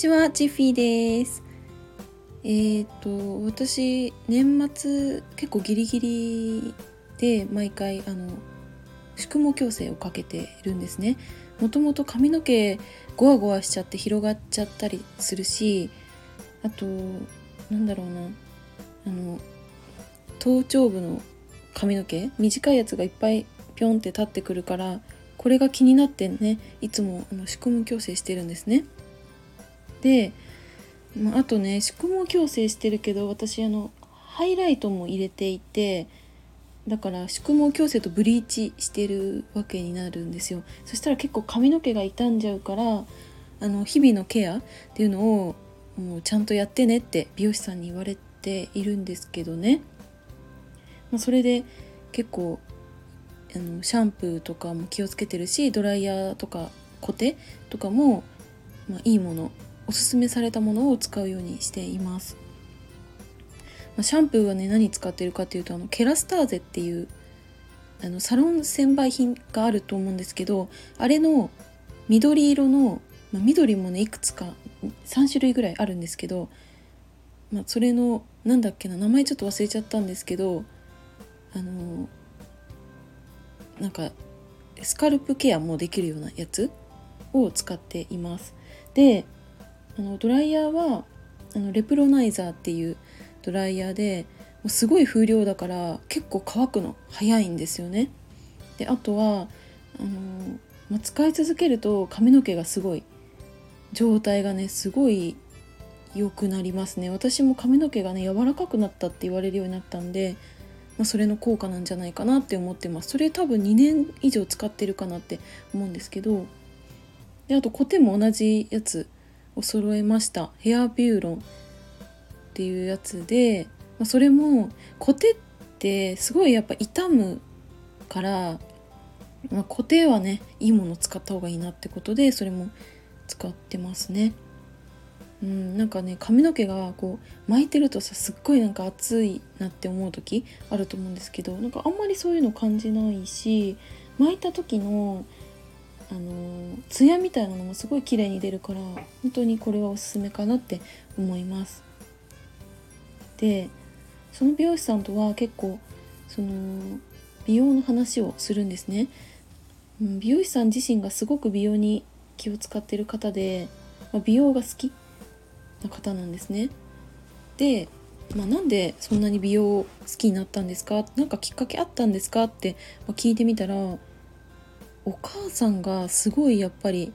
ちは、チッフィーです。えっ、ー、と、私、年末結構ギリギリで毎回、あの、宿毛矯正をかけているんですね。もともと髪の毛ゴワゴワしちゃって広がっちゃったりするし、あと、なんだろうな、あの、頭頂部の髪の毛短いやつがいっぱいピョンって立ってくるからこれが気になってねいつもあの宿毛矯正してるんですね。で、まあ、とね宿毛矯正してるけど私あのハイライトも入れていてだから宿毛矯正とブリーチしてるわけになるんですよ。そしたら結構髪の毛が傷んじゃうからあの日々のケアっていうのをもうちゃんとやってねって美容師さんに言われているんですけどね、まあ、それで結構あのシャンプーとかも気をつけてるしドライヤーとかコテとかも、まあ、いいものおすすめされたものを使うようにしています。まあ、シャンプーはね何使ってるかっていうとあのケラスターゼっていうあのサロン専売品があると思うんですけどあれの緑色の、まあ、緑もねいくつか3種類ぐらいあるんですけど、まあ、それのなんだっけな名前ちょっと忘れちゃったんですけどあのなんかスカルプケアもできるようなやつを使っています。であのドライヤーはあのレプロナイザーっていうドライヤーでもうすごい風量だから結構乾くの早いんですよね。であとはあの、まあ、使い続けると髪の毛がすごい状態がねすごい良くなりますね私も髪の毛がね柔らかくなったって言われるようになったんで、まあ、それの効果なんじゃないかなって思ってますそれ多分2年以上使ってるかなって思うんですけどであとコテも同じやつを揃えましたヘアビューロンっていうやつで、まあ、それもコテってすごいやっぱ傷むから、まあ、コテはねいいもの使った方がいいなってことでそれも使ってますね。うん、なんかね髪の毛がこう巻いてるとさすっごいなんか熱いなって思う時あると思うんですけどなんかあんまりそういうの感じないし巻いた時のあのツヤみたいなのもすごい綺麗に出るから本当にこれはおすすめかなって思います。でその美容師さんとは結構その美容の話をするんですね。美容師さん自身がすごく美容に気を使ってる方で、ま、美容が好きな方なんですね。で、まあ、なんでそんなに美容好きになったんですか？何かきっかけあったんですか？って聞いてみたらお母さんがすごいやっぱり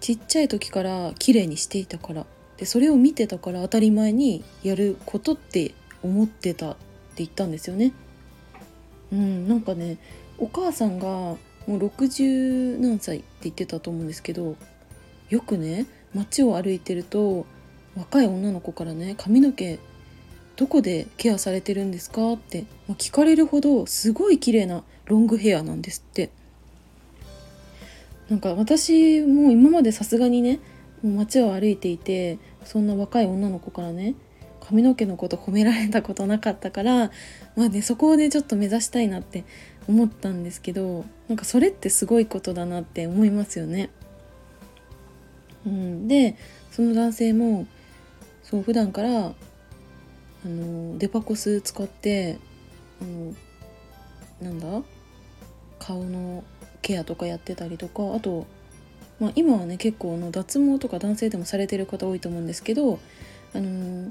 ちっちゃい時から綺麗にしていたからでそれを見てたから当たり前にやることって思ってたって言ったんですよね。うん、なんかねお母さんがもう60何歳って言ってたと思うんですけどよくね街を歩いてると若い女の子からね髪の毛どこでケアされてるんですかって、まあ、聞かれるほどすごい綺麗なロングヘアなんですってなんか私も今までさすがにねもう街を歩いていてそんな若い女の子からね髪の毛のこと褒められたことなかったからまあねそこをねちょっと目指したいなって思ったんですけどなんかそれってすごいことだなって思いますよね。うん、でその男性もそう普段からあのデパコス使ってあのなんだ？顔のケアとかやってたりとかあと、まあ、今はね結構の脱毛とか男性でもされてる方多いと思うんですけど、あのー、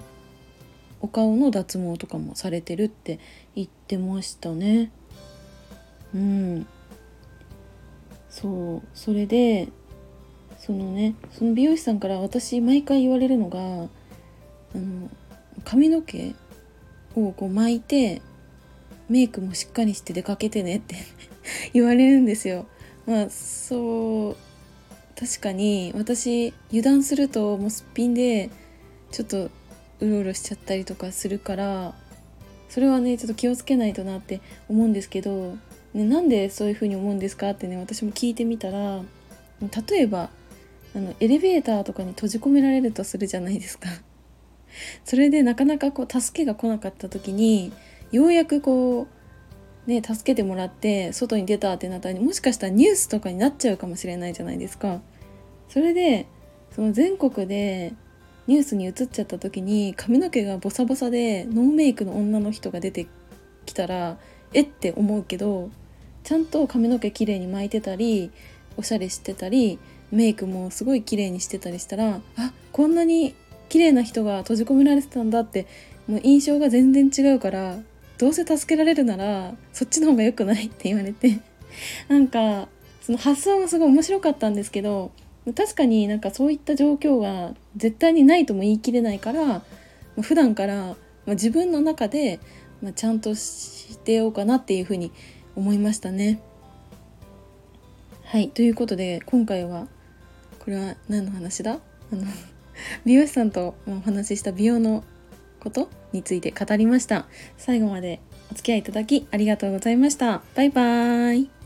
お顔の脱毛とかもされてるって言ってましたね。うんそうそれでそのねその美容師さんから私毎回言われるのがあの髪の毛をこう巻いてメイクもしっかりして出かけてねって 言われるんですよ。まあそう確かに私油断するともうすっぴんでちょっとうろうろしちゃったりとかするからそれはねちょっと気をつけないとなって思うんですけど、ね、なんでそういう風に思うんですかってね私も聞いてみたら例えばあのエレベーターとかに閉じ込められるとするじゃないですか。それでなかなかこう助けが来なかった時にようやくこうね、助けてもらって外に出たってなったらもしかしたらニュースとかになっちゃうかもしれないじゃないですか。それでその全国でニュースに映っちゃった時に髪の毛がボサボサでノーメイクの女の人が出てきたらえって思うけどちゃんと髪の毛きれいに巻いてたりおしゃれしてたりメイクもすごい綺麗にしてたりしたらあこんなに綺麗な人が閉じ込められてたんだってもう印象が全然違うからどうせ助けられるならそっちの方が良くないって言われて なんかその発想もすごい面白かったんですけど確かになんかそういった状況が絶対にないとも言い切れないから普段から自分の中でちゃんとしてようかなっていうふうに思いましたね。はいということで今回はこれは何の話だ？あの美容師さんとお話しした美容のことについて語りました。最後までお付き合いいただきありがとうございました。バイバーイ。